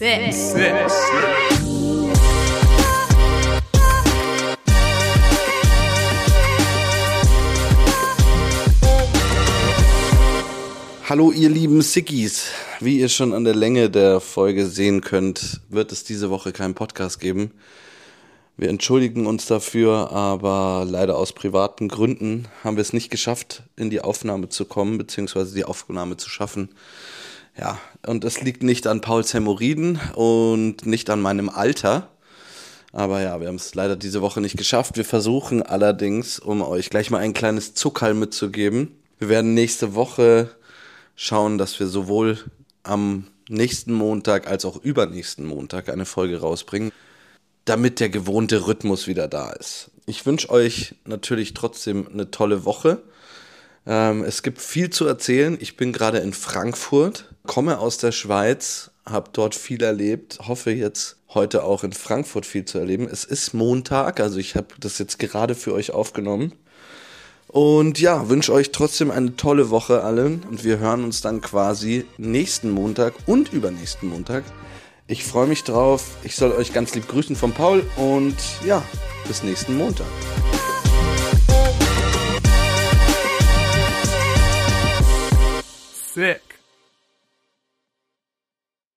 Sip. Sip. Hallo ihr lieben Sickies. Wie ihr schon an der Länge der Folge sehen könnt, wird es diese Woche keinen Podcast geben. Wir entschuldigen uns dafür, aber leider aus privaten Gründen haben wir es nicht geschafft, in die Aufnahme zu kommen, beziehungsweise die Aufnahme zu schaffen. Ja, und es liegt nicht an Pauls Hämorrhoiden und nicht an meinem Alter. Aber ja, wir haben es leider diese Woche nicht geschafft. Wir versuchen allerdings, um euch gleich mal ein kleines Zuckerl mitzugeben. Wir werden nächste Woche schauen, dass wir sowohl am nächsten Montag als auch übernächsten Montag eine Folge rausbringen, damit der gewohnte Rhythmus wieder da ist. Ich wünsche euch natürlich trotzdem eine tolle Woche. Ähm, es gibt viel zu erzählen. Ich bin gerade in Frankfurt, komme aus der Schweiz, habe dort viel erlebt, hoffe jetzt heute auch in Frankfurt viel zu erleben. Es ist Montag, also ich habe das jetzt gerade für euch aufgenommen. Und ja, wünsche euch trotzdem eine tolle Woche allen und wir hören uns dann quasi nächsten Montag und übernächsten Montag. Ich freue mich drauf. Ich soll euch ganz lieb grüßen von Paul und ja, bis nächsten Montag. Sip.